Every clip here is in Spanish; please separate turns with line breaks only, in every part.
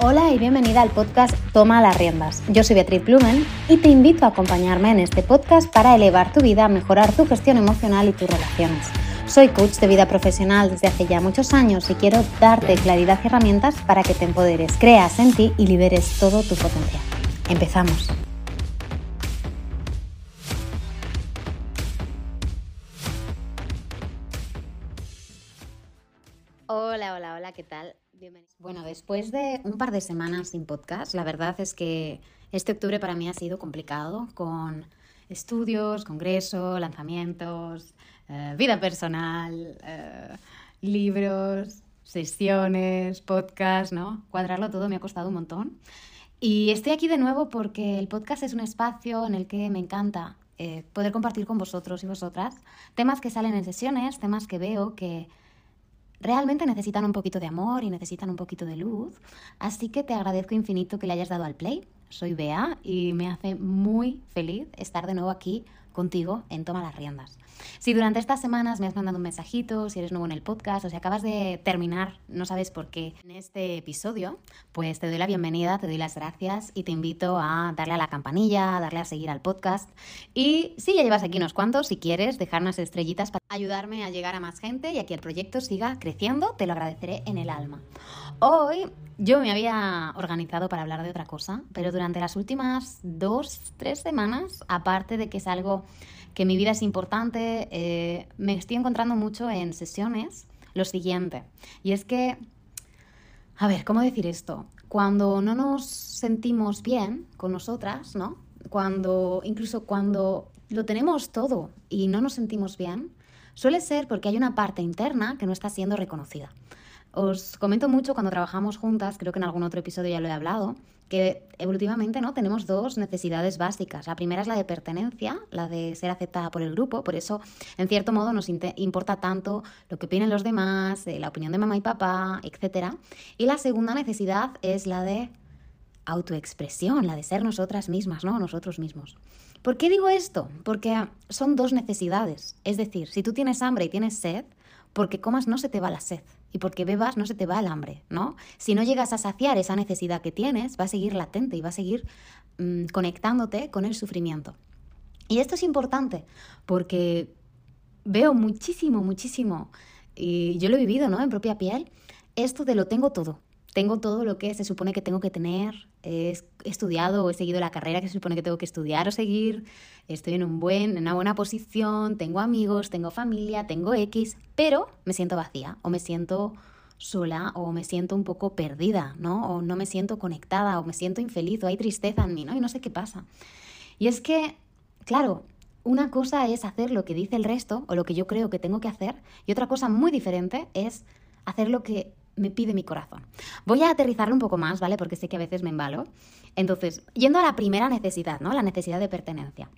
Hola y bienvenida al podcast Toma las riendas. Yo soy Beatriz Blumen y te invito a acompañarme en este podcast para elevar tu vida, mejorar tu gestión emocional y tus relaciones. Soy coach de vida profesional desde hace ya muchos años y quiero darte claridad y herramientas para que te empoderes, creas en ti y liberes todo tu potencial. Empezamos. ¿Qué tal? Bienvenidos. Bueno, después de un par de semanas sin podcast, la verdad es que este octubre para mí ha sido complicado con estudios, congresos, lanzamientos, eh, vida personal, eh, libros, sesiones, podcast, ¿no? Cuadrarlo todo me ha costado un montón. Y estoy aquí de nuevo porque el podcast es un espacio en el que me encanta eh, poder compartir con vosotros y vosotras temas que salen en sesiones, temas que veo que realmente necesitan un poquito de amor y necesitan un poquito de luz. Así que te agradezco infinito que le hayas dado al play. Soy Bea y me hace muy feliz estar de nuevo aquí contigo en Toma las Riendas. Si durante estas semanas me has mandado un mensajito, si eres nuevo en el podcast o si acabas de terminar, no sabes por qué, en este episodio, pues te doy la bienvenida, te doy las gracias y te invito a darle a la campanilla, darle a seguir al podcast. Y si ya llevas aquí unos cuantos, si quieres, dejar unas estrellitas para ayudarme a llegar a más gente y a que el proyecto siga creciendo, te lo agradeceré en el alma. Hoy yo me había organizado para hablar de otra cosa, pero durante las últimas dos, tres semanas, aparte de que es algo que mi vida es importante, eh, me estoy encontrando mucho en sesiones lo siguiente. Y es que, a ver, ¿cómo decir esto? Cuando no nos sentimos bien con nosotras, ¿no? Cuando, incluso cuando lo tenemos todo y no nos sentimos bien, suele ser porque hay una parte interna que no está siendo reconocida. Os comento mucho cuando trabajamos juntas, creo que en algún otro episodio ya lo he hablado, que evolutivamente ¿no? tenemos dos necesidades básicas. La primera es la de pertenencia, la de ser aceptada por el grupo, por eso en cierto modo nos importa tanto lo que opinen los demás, eh, la opinión de mamá y papá, etc. Y la segunda necesidad es la de autoexpresión, la de ser nosotras mismas, ¿no? Nosotros mismos. ¿Por qué digo esto? Porque son dos necesidades. Es decir, si tú tienes hambre y tienes sed, porque comas no se te va la sed y porque bebas no se te va el hambre, ¿no? Si no llegas a saciar esa necesidad que tienes, va a seguir latente y va a seguir mm, conectándote con el sufrimiento. Y esto es importante porque veo muchísimo, muchísimo, y yo lo he vivido, ¿no? En propia piel, esto de lo tengo todo. Tengo todo lo que se supone que tengo que tener, he estudiado o he seguido la carrera que se supone que tengo que estudiar o seguir, estoy en, un buen, en una buena posición, tengo amigos, tengo familia, tengo X, pero me siento vacía o me siento sola o me siento un poco perdida, ¿no? O no me siento conectada o me siento infeliz o hay tristeza en mí, ¿no? Y no sé qué pasa. Y es que, claro, una cosa es hacer lo que dice el resto o lo que yo creo que tengo que hacer y otra cosa muy diferente es hacer lo que me pide mi corazón. Voy a aterrizarlo un poco más, ¿vale? Porque sé que a veces me embalo. Entonces, yendo a la primera necesidad, ¿no? La necesidad de pertenencia.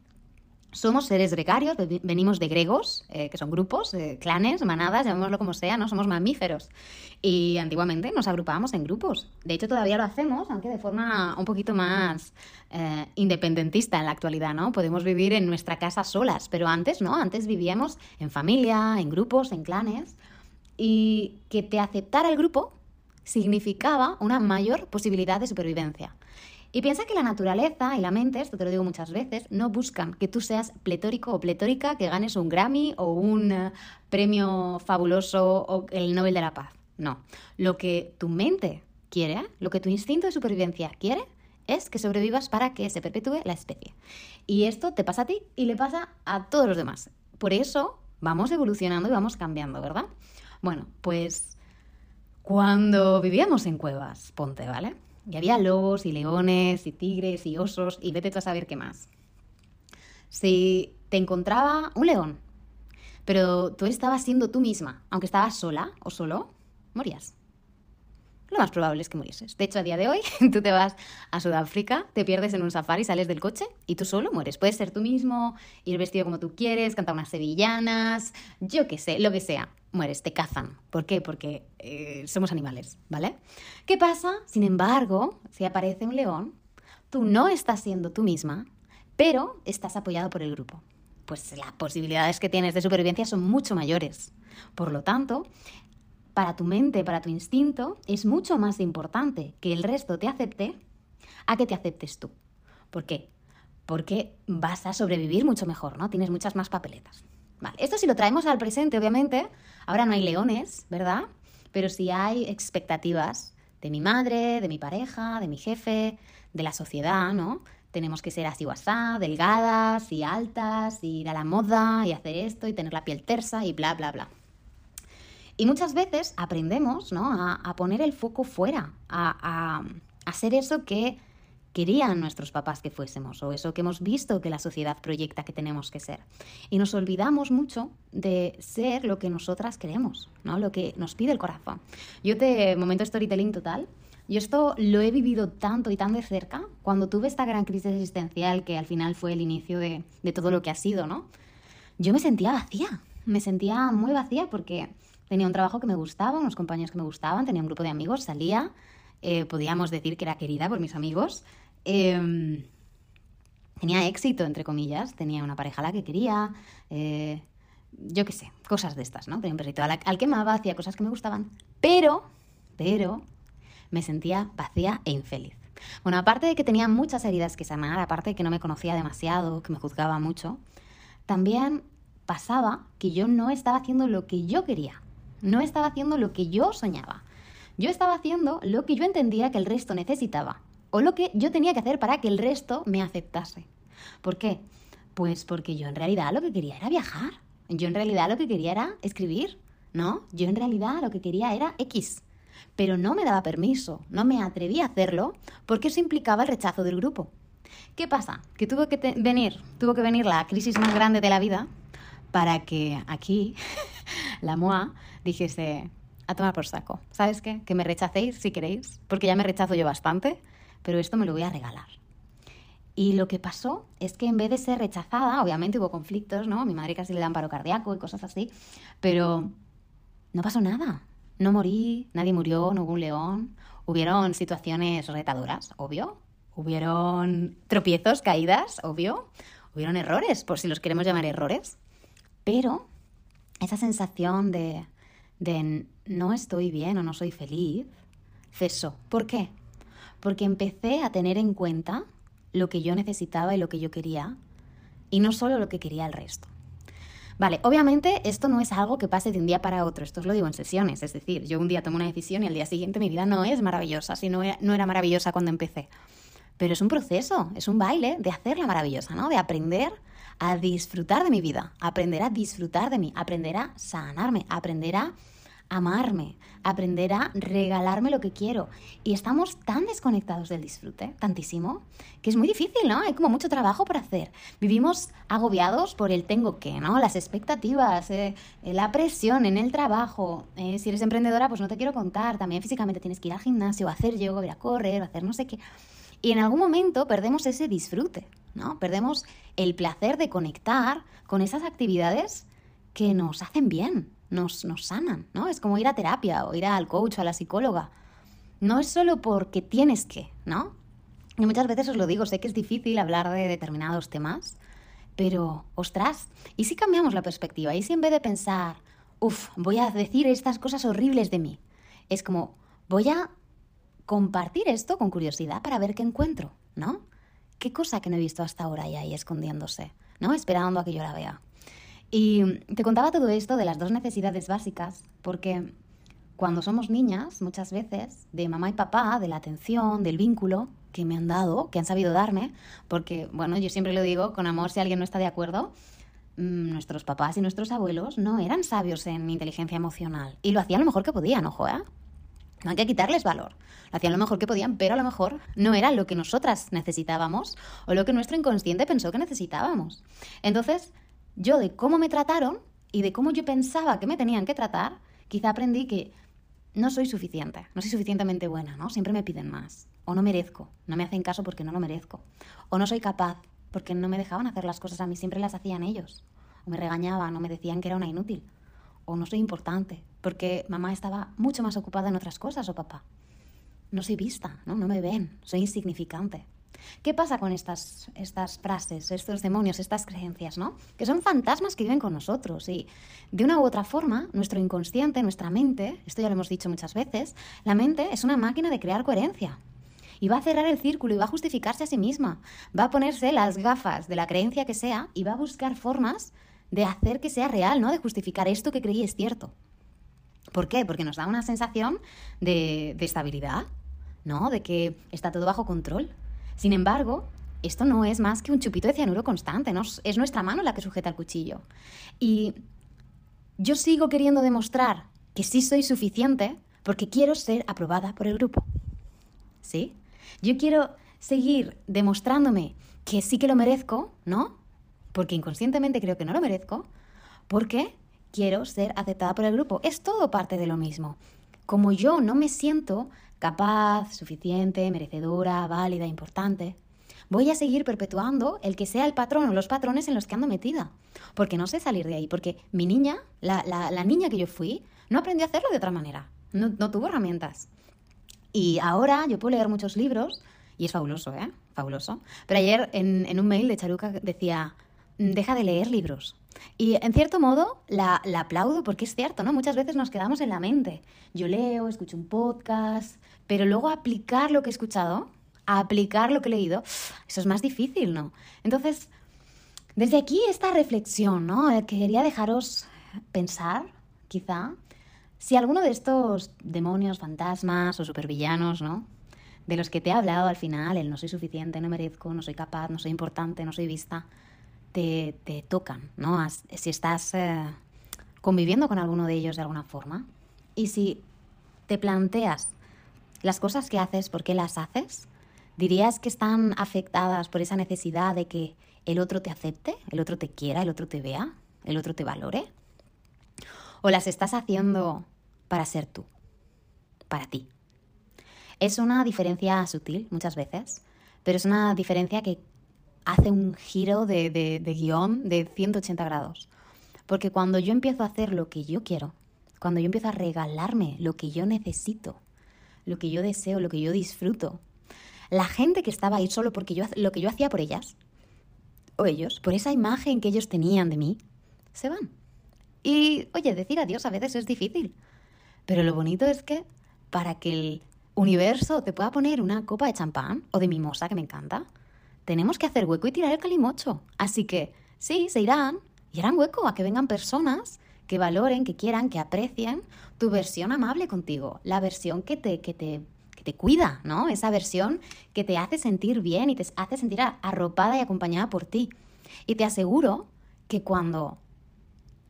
Somos seres gregarios, venimos de gregos, eh, que son grupos, eh, clanes, manadas, llamémoslo como sea, ¿no? Somos mamíferos. Y antiguamente nos agrupábamos en grupos. De hecho, todavía lo hacemos, aunque de forma un poquito más eh, independentista en la actualidad, ¿no? Podemos vivir en nuestra casa solas, pero antes, ¿no? Antes vivíamos en familia, en grupos, en clanes y que te aceptara el grupo significaba una mayor posibilidad de supervivencia. Y piensa que la naturaleza y la mente, esto te lo digo muchas veces, no buscan que tú seas pletórico o pletórica, que ganes un Grammy o un eh, premio fabuloso o el Nobel de la Paz. No. Lo que tu mente quiere, lo que tu instinto de supervivencia quiere, es que sobrevivas para que se perpetúe la especie. Y esto te pasa a ti y le pasa a todos los demás. Por eso vamos evolucionando y vamos cambiando, ¿verdad? Bueno, pues cuando vivíamos en cuevas, ponte, ¿vale? Y había lobos y leones y tigres y osos y vete tú a saber qué más. Si te encontraba un león, pero tú estabas siendo tú misma, aunque estabas sola o solo, morías lo más probable es que murieses. De hecho, a día de hoy, tú te vas a Sudáfrica, te pierdes en un safari, sales del coche y tú solo mueres. Puedes ser tú mismo, ir vestido como tú quieres, cantar unas sevillanas, yo qué sé, lo que sea. Mueres, te cazan. ¿Por qué? Porque eh, somos animales, ¿vale? ¿Qué pasa? Sin embargo, si aparece un león, tú no estás siendo tú misma, pero estás apoyado por el grupo. Pues las posibilidades que tienes de supervivencia son mucho mayores. Por lo tanto, para tu mente, para tu instinto, es mucho más importante que el resto te acepte a que te aceptes tú. ¿Por qué? Porque vas a sobrevivir mucho mejor, ¿no? Tienes muchas más papeletas. Vale, esto si lo traemos al presente, obviamente, ahora no hay leones, ¿verdad? Pero sí hay expectativas de mi madre, de mi pareja, de mi jefe, de la sociedad, ¿no? Tenemos que ser así o delgadas y altas, y ir a la moda y hacer esto y tener la piel tersa y bla, bla, bla. Y muchas veces aprendemos ¿no? a, poner el foco fuera, a, ser eso que querían nuestros papás que fuésemos o eso que hemos visto que la sociedad proyecta que tenemos que ser. Y nos olvidamos mucho de ser lo que nosotras queremos, ¿no? lo que nos pide el corazón. Yo te, momento storytelling total, yo esto lo he vivido tanto y tan de cerca cuando tuve esta gran crisis existencial que al final fue el inicio de, de todo lo que ha sido, ¿no? Yo me sentía vacía, me sentía muy vacía porque Tenía un trabajo que me gustaba, unos compañeros que me gustaban, tenía un grupo de amigos, salía, eh, podíamos decir que era querida por mis amigos. Em, tenía éxito, entre comillas, tenía una pareja a la que quería, eh, yo qué sé, cosas de estas, ¿no? Tenía un perrito al, al que amaba, hacía cosas que me gustaban, pero, pero, me sentía vacía e infeliz. Bueno, aparte de que tenía muchas heridas que sanar, aparte de que no me conocía demasiado, que me juzgaba mucho, también pasaba que yo no estaba haciendo lo que yo quería. No estaba haciendo lo que yo soñaba. Yo estaba haciendo lo que yo entendía que el resto necesitaba o lo que yo tenía que hacer para que el resto me aceptase. ¿Por qué? Pues porque yo en realidad lo que quería era viajar. Yo en realidad lo que quería era escribir. ¿No? Yo en realidad lo que quería era X. Pero no me daba permiso, no me atreví a hacerlo porque eso implicaba el rechazo del grupo. ¿Qué pasa? Que tuvo que venir, tuvo que venir la crisis más grande de la vida para que aquí la MOA dijese, a tomar por saco. ¿Sabes qué? Que me rechacéis si queréis, porque ya me rechazo yo bastante, pero esto me lo voy a regalar. Y lo que pasó es que en vez de ser rechazada, obviamente hubo conflictos, ¿no? mi madre casi le dan paro cardíaco y cosas así, pero no pasó nada. No morí, nadie murió, no hubo un león. Hubieron situaciones retadoras, obvio. Hubieron tropiezos, caídas, obvio. Hubieron errores, por si los queremos llamar errores. Pero esa sensación de, de no estoy bien o no soy feliz cesó. ¿Por qué? Porque empecé a tener en cuenta lo que yo necesitaba y lo que yo quería, y no solo lo que quería el resto. Vale, obviamente esto no es algo que pase de un día para otro, esto os lo digo en sesiones, es decir, yo un día tomo una decisión y al día siguiente mi vida no es maravillosa, si no no era maravillosa cuando empecé. Pero es un proceso, es un baile de hacerla maravillosa, ¿no? De aprender a disfrutar de mi vida, aprender a disfrutar de mí, aprender a sanarme, aprender a amarme, aprender a regalarme lo que quiero. Y estamos tan desconectados del disfrute, tantísimo, que es muy difícil, ¿no? Hay como mucho trabajo por hacer. Vivimos agobiados por el tengo que, ¿no? Las expectativas, eh, la presión en el trabajo. Eh, si eres emprendedora, pues no te quiero contar. También físicamente tienes que ir al gimnasio, hacer yoga, ir a correr, hacer no sé qué. Y en algún momento perdemos ese disfrute, ¿no? Perdemos el placer de conectar con esas actividades que nos hacen bien, nos, nos sanan, ¿no? Es como ir a terapia o ir al coach o a la psicóloga. No es solo porque tienes que, ¿no? Y muchas veces os lo digo, sé que es difícil hablar de determinados temas, pero, ostras, ¿y si cambiamos la perspectiva? ¿Y si en vez de pensar, uff, voy a decir estas cosas horribles de mí? Es como, voy a compartir esto con curiosidad para ver qué encuentro, ¿no? ¿Qué cosa que no he visto hasta ahora y ahí escondiéndose, ¿no? Esperando a que yo la vea. Y te contaba todo esto de las dos necesidades básicas, porque cuando somos niñas, muchas veces, de mamá y papá, de la atención, del vínculo que me han dado, que han sabido darme, porque, bueno, yo siempre lo digo, con amor, si alguien no está de acuerdo, mm, nuestros papás y nuestros abuelos no eran sabios en inteligencia emocional y lo hacían lo mejor que podían, ojo, ¿eh? No hay que quitarles valor. Lo hacían lo mejor que podían, pero a lo mejor no era lo que nosotras necesitábamos o lo que nuestro inconsciente pensó que necesitábamos. Entonces, yo de cómo me trataron y de cómo yo pensaba que me tenían que tratar, quizá aprendí que no soy suficiente, no soy suficientemente buena, ¿no? Siempre me piden más. O no merezco, no me hacen caso porque no lo merezco. O no soy capaz porque no me dejaban hacer las cosas a mí, siempre las hacían ellos. O me regañaban o me decían que era una inútil o no soy importante, porque mamá estaba mucho más ocupada en otras cosas o papá. No soy vista, ¿no? No me ven, soy insignificante. ¿Qué pasa con estas, estas frases, estos demonios, estas creencias, ¿no? Que son fantasmas que viven con nosotros y de una u otra forma, nuestro inconsciente, nuestra mente, esto ya lo hemos dicho muchas veces, la mente es una máquina de crear coherencia. Y va a cerrar el círculo y va a justificarse a sí misma. Va a ponerse las gafas de la creencia que sea y va a buscar formas de hacer que sea real, ¿no? De justificar esto que creí es cierto. ¿Por qué? Porque nos da una sensación de, de estabilidad, ¿no? De que está todo bajo control. Sin embargo, esto no es más que un chupito de cianuro constante, ¿no? es nuestra mano la que sujeta el cuchillo. Y yo sigo queriendo demostrar que sí soy suficiente porque quiero ser aprobada por el grupo. ¿Sí? Yo quiero seguir demostrándome que sí que lo merezco, ¿no? Porque inconscientemente creo que no lo merezco, porque quiero ser aceptada por el grupo. Es todo parte de lo mismo. Como yo no me siento capaz, suficiente, merecedora, válida, importante. Voy a seguir perpetuando el que sea el patrón o los patrones en los que ando metida, porque no sé salir de ahí, porque mi niña, la, niña que yo fui, no aprendió a hacerlo de otra manera, no, tuvo herramientas. Y ahora yo puedo leer muchos libros, y es fabuloso, ¿eh? Fabuloso. Pero ayer en, un mail de Charuca decía, deja de leer libros, y en cierto modo la, aplaudo porque es cierto, ¿no? Muchas veces nos quedamos en la mente. Yo leo, escucho un podcast, pero luego aplicar lo que he escuchado, aplicar lo que he leído, eso es más difícil, ¿no? Entonces, desde aquí esta reflexión, ¿no? Eh, quería dejaros pensar, quizá, si alguno de estos demonios, fantasmas o supervillanos, ¿no? De los que te he hablado al final, el no soy suficiente, no merezco, no soy capaz, no soy importante, no soy vista, te, tocan, ¿no? Si estás eh, conviviendo con alguno de ellos de alguna forma y si te planteas las cosas que haces, ¿por qué las haces? ¿Dirías que están afectadas por esa necesidad de que el otro te acepte, el otro te quiera, el otro te vea, el otro te valore? ¿O las estás haciendo para ser tú, para ti? Es una diferencia sutil muchas veces, pero es una diferencia que hace un giro de, de, guion de 180 grados. Porque cuando yo empiezo a hacer lo que yo quiero, cuando yo empiezo a regalarme lo que yo necesito, lo que yo deseo, lo que yo disfruto, la gente que estaba ahí solo porque yo lo que yo hacía por ellas, o ellos, por esa imagen que ellos tenían de mí, se van. Y, oye, decir adiós a veces es difícil. Pero lo bonito es que para que el universo te pueda poner una copa de champán o de mimosa, que me encanta, tenemos que hacer hueco y tirar el calimocho. Así que sí, se irán y harán hueco a que vengan personas que valoren, que quieran, que aprecien tu versión amable contigo, la versión que te, que te, que te cuida, ¿no? Esa versión que te hace sentir bien y te hace sentir arropada y acompañada por ti. Y te aseguro que cuando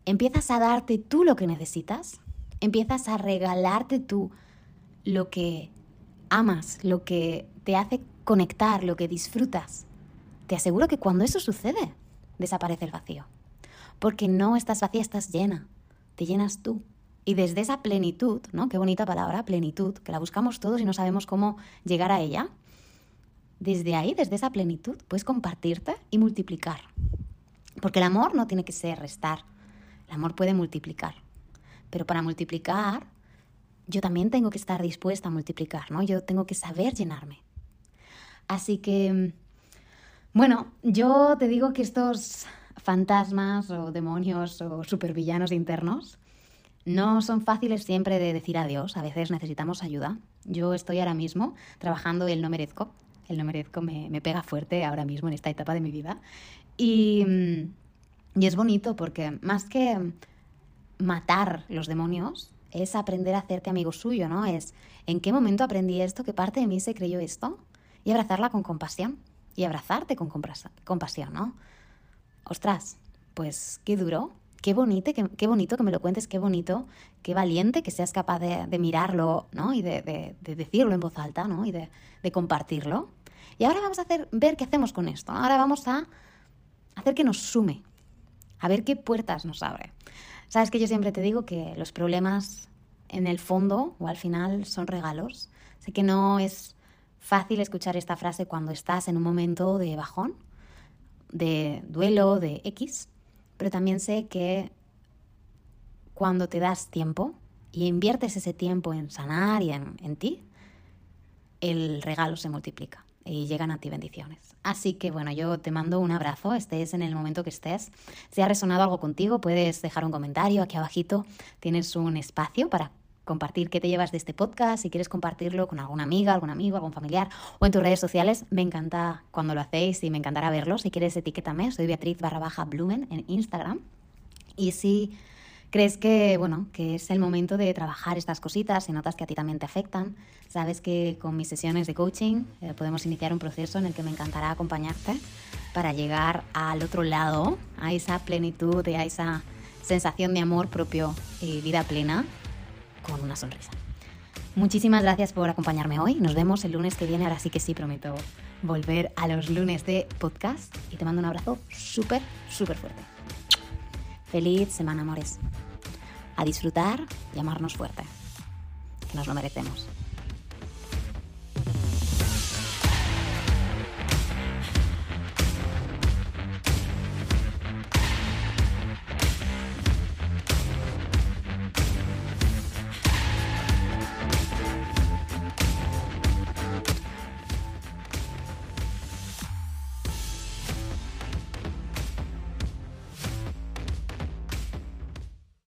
empiezas a darte tú lo que necesitas, empiezas a regalarte tú lo que amas, lo que te hace conectar, lo que disfrutas, te aseguro que cuando eso sucede, desaparece el vacío. Porque no estás vacía, estás llena. Te llenas tú. Y desde esa plenitud, ¿no? Qué bonita palabra, plenitud, que la buscamos todos y no sabemos cómo llegar a ella. Desde ahí, desde esa plenitud, puedes compartirte y multiplicar. Porque el amor no tiene que ser restar. El amor puede multiplicar. Pero para multiplicar, yo también tengo que estar dispuesta a multiplicar, ¿no? Yo tengo que saber llenarme. Así que, bueno, yo te digo que estos fantasmas o demonios o supervillanos internos no son fáciles siempre de decir adiós, a veces necesitamos ayuda. Yo estoy ahora mismo trabajando el no merezco, el no merezco me, pega fuerte ahora mismo en esta etapa de mi vida. Y, y es bonito porque más que matar los demonios, es aprender a hacerte amigo suyo, ¿no? Es en qué momento aprendí esto, qué parte de mí se creyó esto y abrazarla con compasión y abrazarte con compasión, ¿no? Ostras, pues qué duro, qué bonito, qué, qué, bonito que me lo cuentes, qué bonito, qué valiente que seas capaz de, mirarlo, ¿no? Y de, decirlo en voz alta, ¿no? Y de, compartirlo. Y ahora vamos a hacer, ver qué hacemos con esto. Ahora vamos a hacer que nos sume, a ver qué puertas nos abre. Sabes que yo siempre te digo que los problemas en el fondo o al final son regalos. Sé que no es fácil escuchar esta frase cuando estás en un momento de bajón, de duelo, de X, pero también sé que cuando te das tiempo y inviertes ese tiempo en sanar y en, ti, el regalo se multiplica. y llegan a ti bendiciones. Así que bueno, yo te mando un abrazo, estés en el momento que estés. Si ha resonado algo contigo, puedes dejar un comentario aquí abajito. Tienes un espacio para compartir qué te llevas de este podcast, si quieres compartirlo con alguna amiga, algún amigo, algún familiar o en tus redes sociales, me encanta cuando lo hacéis y me encantará verlo. Si quieres, etiquétame, soy Beatriz barra baja Blumen en Instagram. Y si crees que, bueno, que es el momento de trabajar estas cositas y notas que a ti también te afectan, sabes que con mis sesiones de coaching eh, podemos iniciar un proceso en el que me encantará acompañarte para llegar al otro lado, a esa plenitud, a esa sensación de amor propio y vida plena con una sonrisa. Muchísimas gracias por acompañarme hoy. Nos vemos el lunes que viene. Ahora sí que sí prometo volver a los lunes de podcast y te mando un abrazo súper, súper fuerte. Feliz semana, amores. A disfrutar y amarnos fuerte, que nos lo merecemos.